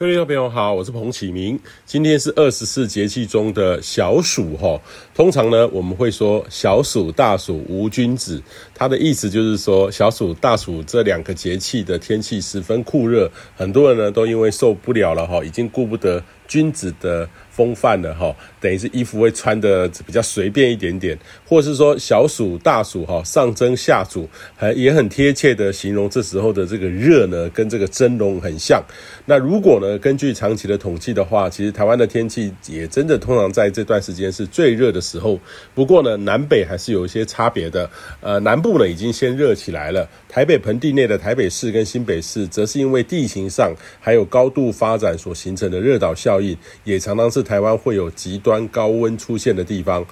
各位朋友好，我是彭启明。今天是二十四节气中的小暑哈。通常呢，我们会说小暑、大暑无君子，它的意思就是说小暑、大暑这两个节气的天气十分酷热，很多人呢都因为受不了了哈，已经顾不得君子的风范了哈，等于是衣服会穿的比较随便一点点，或是说小暑、大暑哈，上蒸下煮，还也很贴切的形容这时候的这个热呢，跟这个蒸笼很像。那如果呢，根据长期的统计的话，其实台湾的天气也真的通常在这段时间是最热的时候。不过呢，南北还是有一些差别的。呃，南部呢已经先热起来了，台北盆地内的台北市跟新北市，则是因为地形上还有高度发展所形成的热岛效所以，也常常是台湾会有极端高温出现的地方。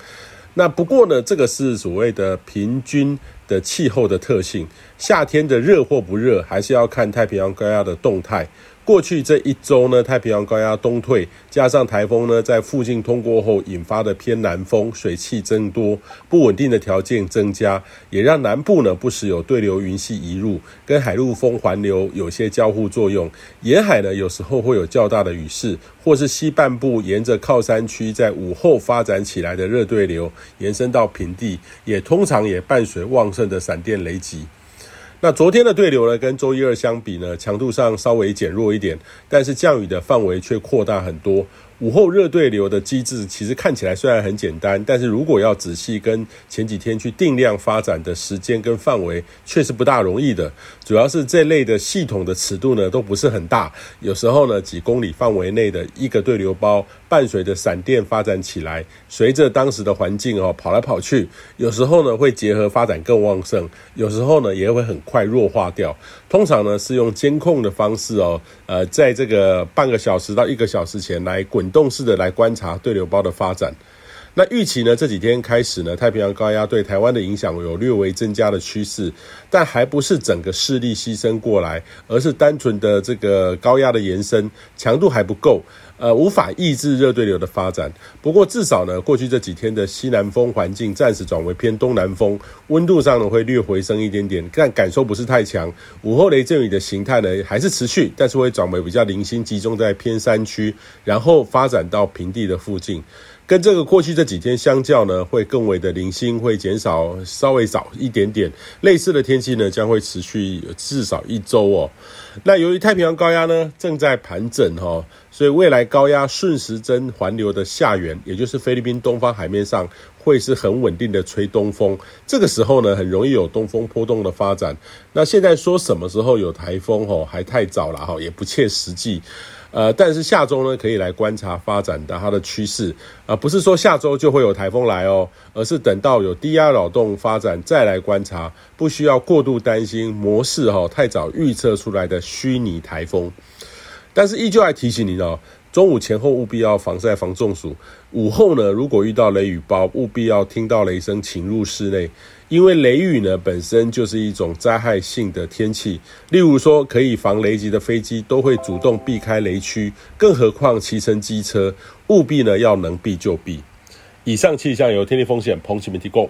那不过呢，这个是所谓的平均的气候的特性，夏天的热或不热，还是要看太平洋高压的动态。过去这一周呢，太平洋高压东退，加上台风呢在附近通过后引发的偏南风，水汽增多，不稳定的条件增加，也让南部呢不时有对流云系移入，跟海陆风环流有些交互作用。沿海呢有时候会有较大的雨势，或是西半部沿着靠山区在午后发展起来的热对流延伸到平地，也通常也伴随旺盛的闪电雷击。那昨天的对流呢，跟周一、二相比呢，强度上稍微减弱一点，但是降雨的范围却扩大很多。午后热对流的机制其实看起来虽然很简单，但是如果要仔细跟前几天去定量发展的时间跟范围，确实不大容易的。主要是这类的系统的尺度呢都不是很大，有时候呢几公里范围内的一个对流包，伴随着闪电发展起来，随着当时的环境哦跑来跑去，有时候呢会结合发展更旺盛，有时候呢也会很快弱化掉。通常呢是用监控的方式哦，呃，在这个半个小时到一个小时前来滚动式的来观察对流包的发展。那预期呢这几天开始呢，太平洋高压对台湾的影响有略微增加的趋势，但还不是整个势力牺牲过来，而是单纯的这个高压的延伸，强度还不够。呃，无法抑制热对流的发展。不过至少呢，过去这几天的西南风环境暂时转为偏东南风，温度上呢会略回升一点点，但感受不是太强。午后雷阵雨的形态呢还是持续，但是会转为比较零星集中在偏山区，然后发展到平地的附近。跟这个过去这几天相较呢，会更为的零星，会减少稍微早一点点。类似的天气呢，将会持续至少一周哦。那由于太平洋高压呢正在盘整哈，所以未来高压顺时针环流的下缘，也就是菲律宾东方海面上，会是很稳定的吹东风。这个时候呢，很容易有东风波动的发展。那现在说什么时候有台风哦，还太早了哈，也不切实际。呃，但是下周呢，可以来观察发展的它的趋势啊，不是说下周就会有台风来哦，而是等到有低压扰动发展再来观察，不需要过度担心模式哈太早预测出来的虚拟台风。但是依旧还提醒您哦，中午前后务必要防晒防中暑，午后呢，如果遇到雷雨包，务必要听到雷声请入室内。因为雷雨呢本身就是一种灾害性的天气，例如说可以防雷击的飞机都会主动避开雷区，更何况骑乘机车，务必呢要能避就避。以上气象由天气风险彭启明提供。